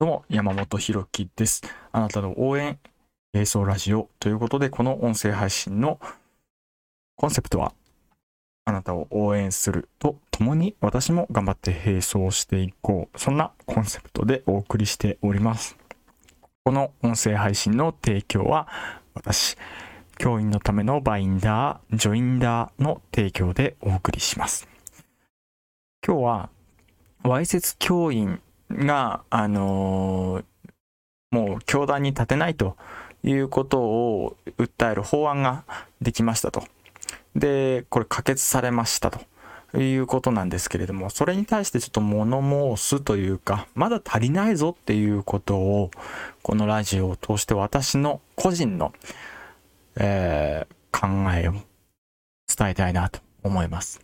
どうも、山本博樹です。あなたの応援、並走ラジオということで、この音声配信のコンセプトは、あなたを応援するとともに私も頑張って並走していこう。そんなコンセプトでお送りしております。この音声配信の提供は、私、教員のためのバインダー、ジョインダーの提供でお送りします。今日は、わいせつ教員が、あのーもう教団に立てないということを訴える法案ができましたと。で、これ可決されましたということなんですけれども、それに対してちょっと物申すというか、まだ足りないぞっていうことを、このラジオを通して私の個人の、えー考えを伝えたいなと思います。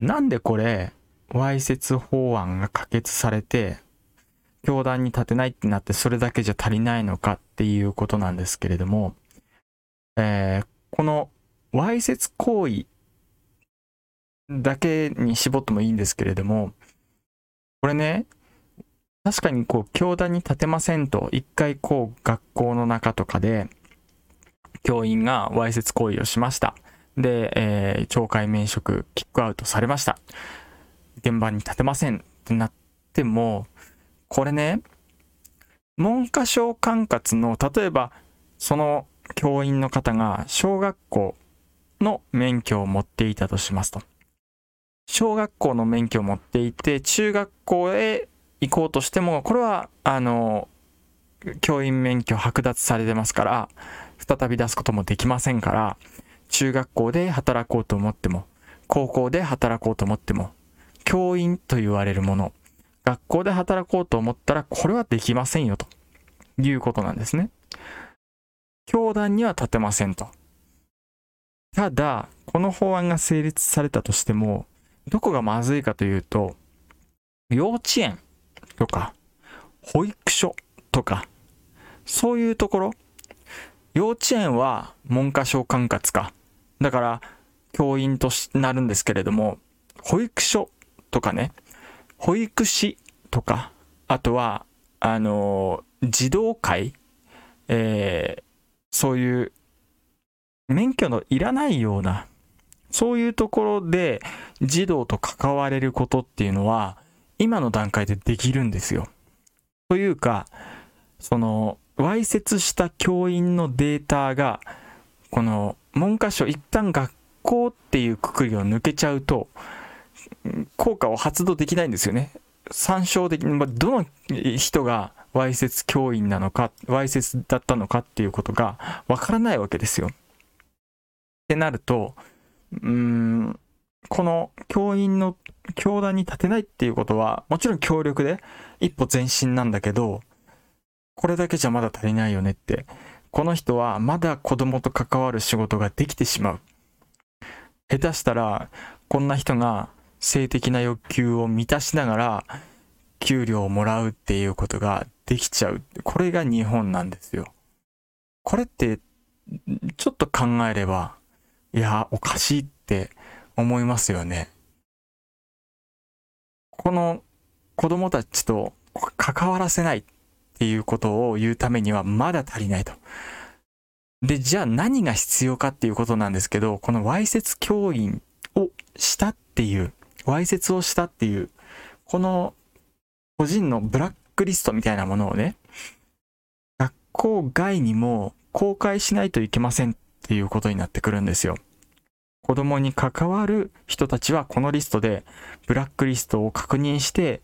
なんでこれ、わいせつ法案が可決されて、教団に立てないってなってそれだけじゃ足りないのかっていうことなんですけれども、えーこのわいせつ行為だけに絞ってもいいんですけれども、これね、確かにこう、教団に立てませんと、一回こう、学校の中とかで、教員がわいせつ行為をしました。で、えー懲戒免職、キックアウトされました。現場に立てませんってなっても、これね、文科省管轄の、例えば、その教員の方が小学校の免許を持っていたとしますと。小学校の免許を持っていて、中学校へ行こうとしても、これは、あの、教員免許剥奪されてますから、再び出すこともできませんから、中学校で働こうと思っても、高校で働こうと思っても、教員と言われるもの、学校で働こうと思ったら、これはできませんよということなんですね。教団には立てませんと。ただ、この法案が成立されたとしても、どこがまずいかというと、幼稚園とか、保育所とか、そういうところ、幼稚園は文科省管轄か。だから、教員としなるんですけれども、保育所とかね、保育士とか、あとは、あのー児童会、えーそういう免許のいらないような、そういうところで児童と関われることっていうのは、今の段階でできるんですよ。というか、その、わいせつした教員のデータが、この文科省一旦学校っていうくくりを抜けちゃうと、効果を発動できないんですよね。参照できまどの人がわいせつ教員なのか、わいせつだったのかっていうことがわからないわけですよ。ってなると、うん、この教員の教団に立てないっていうことは、もちろん協力で一歩前進なんだけど、これだけじゃまだ足りないよねって。この人はまだ子供と関わる仕事ができてしまう。下手したら、こんな人が性的な欲求を満たしながら、給料をもらうっていうことができちゃう。これが日本なんですよ。これって、ちょっと考えれば、いや、おかしいって思いますよね。この子供たちと関わらせないっていうことを言うためにはまだ足りないと。で、じゃあ何が必要かっていうことなんですけど、このわいせつ教員をしたっていう、わいせつをしたっていう、この個人のブラックリストみたいなものをね、学校外にも公開しないといけませんっていうことになってくるんですよ。子供に関わる人たちはこのリストでブラックリストを確認して、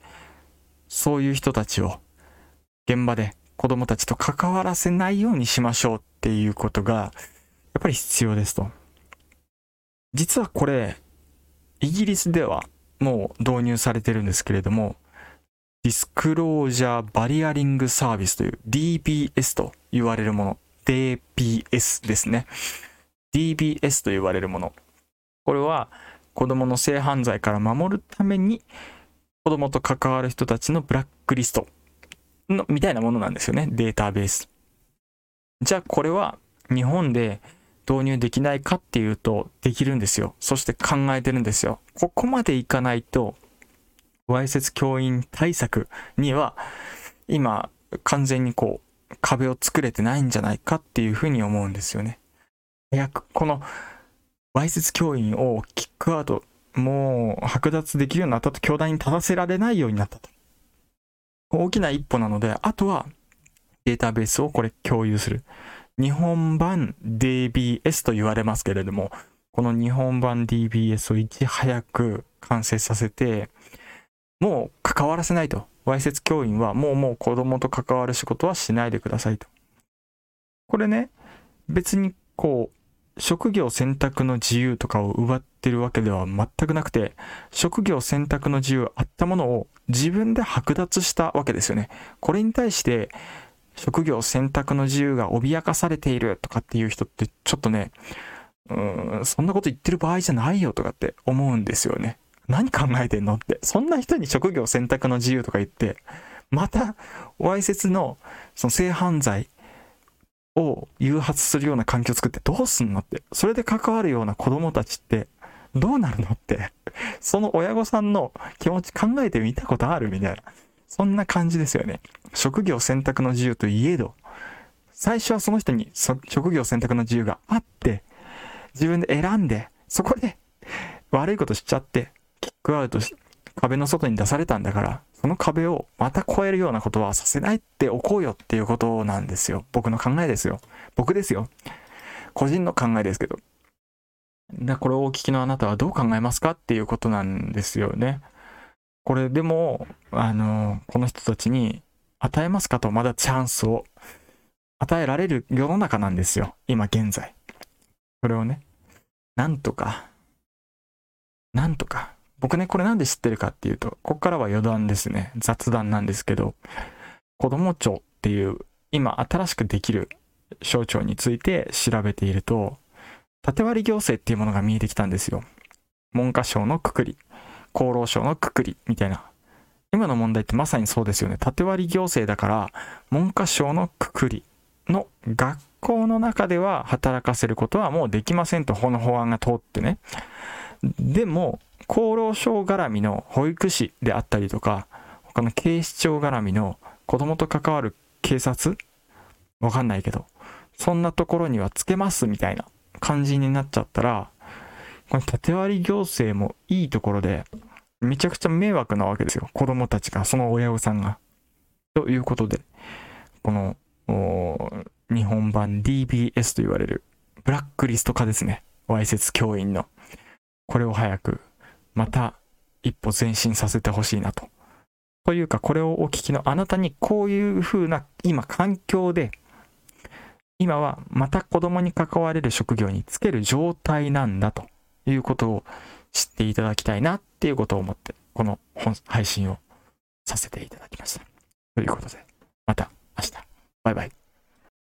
そういう人たちを現場で子供たちと関わらせないようにしましょうっていうことがやっぱり必要ですと。実はこれ、イギリスではもう導入されてるんですけれども、ディスクロージャーバリアリングサービスという DBS と言われるもの。DBS ですね。DBS と言われるもの。これは子供の性犯罪から守るために子供と関わる人たちのブラックリストのみたいなものなんですよね。データベース。じゃあこれは日本で導入できないかっていうとできるんですよ。そして考えてるんですよ。ここまでいかないと、わいせつ教員対策には今、完全にこう、壁を作れてないんじゃないかっていうふうに思うんですよね。早く、この、わいせつ教員をキックアウト、もう剥奪できるようになったと、教団に立たせられないようになったと。大きな一歩なので、あとはデータベースをこれ共有する。日本版 DBS と言われますけれども、この日本版 DBS をいち早く完成させて、もう関わらせないと。わいせつ教員はもうもう子供と関わる仕事はしないでくださいと。これね、別にこう、職業選択の自由とかを奪ってるわけでは全くなくて、職業選択の自由あったものを自分で剥奪したわけですよね。これに対して、職業選択の自由が脅かされているとかっていう人ってちょっとね、うん、そんなこと言ってる場合じゃないよとかって思うんですよね。何考えてんのって。そんな人に職業選択の自由とか言って、また、わいせつの、その性犯罪を誘発するような環境を作ってどうすんのって。それで関わるような子供たちって、どうなるのって。その親御さんの気持ち考えてみたことあるみたいな。そんな感じですよね。職業選択の自由といえど、最初はその人に職業選択の自由があって、自分で選んで、そこで悪いことしちゃって、キックアウトし、壁の外に出されたんだから、その壁をまた越えるようなことはさせないっておこうよっていうことなんですよ。僕の考えですよ。僕ですよ。個人の考えですけど。だこれをお聞きのあなたはどう考えますかっていうことなんですよね。これでも、あの、この人たちに与えますかとまだチャンスを与えられる世の中なんですよ。今現在。それをね、なんとか、なんとか。僕ね、これなんで知ってるかっていうと、ここからは余談ですね。雑談なんですけど、子供庁っていう今新しくできる省庁について調べていると、縦割り行政っていうものが見えてきたんですよ。文科省のくくり、厚労省のくくりみたいな。今の問題ってまさにそうですよね。縦割り行政だから、文科省のくくりの学校の中では働かせることはもうできませんと、この法案が通ってね。でも、厚労省絡みの保育士であったりとか、他の警視庁絡みの子供と関わる警察わかんないけど、そんなところにはつけますみたいな感じになっちゃったら、この縦割り行政もいいところで、めちゃくちゃ迷惑なわけですよ。子供たちが、その親御さんが。ということで、この、日本版 DBS と言われるブラックリスト化ですね。わいせつ教員の。これを早く、また一歩前進させてほしいなと。というか、これをお聞きのあなたにこういう風な今環境で、今はまた子供に関われる職業につける状態なんだということを知っていただきたいなっていうことを思って、この配信をさせていただきました。ということで、また明日。バイバイ。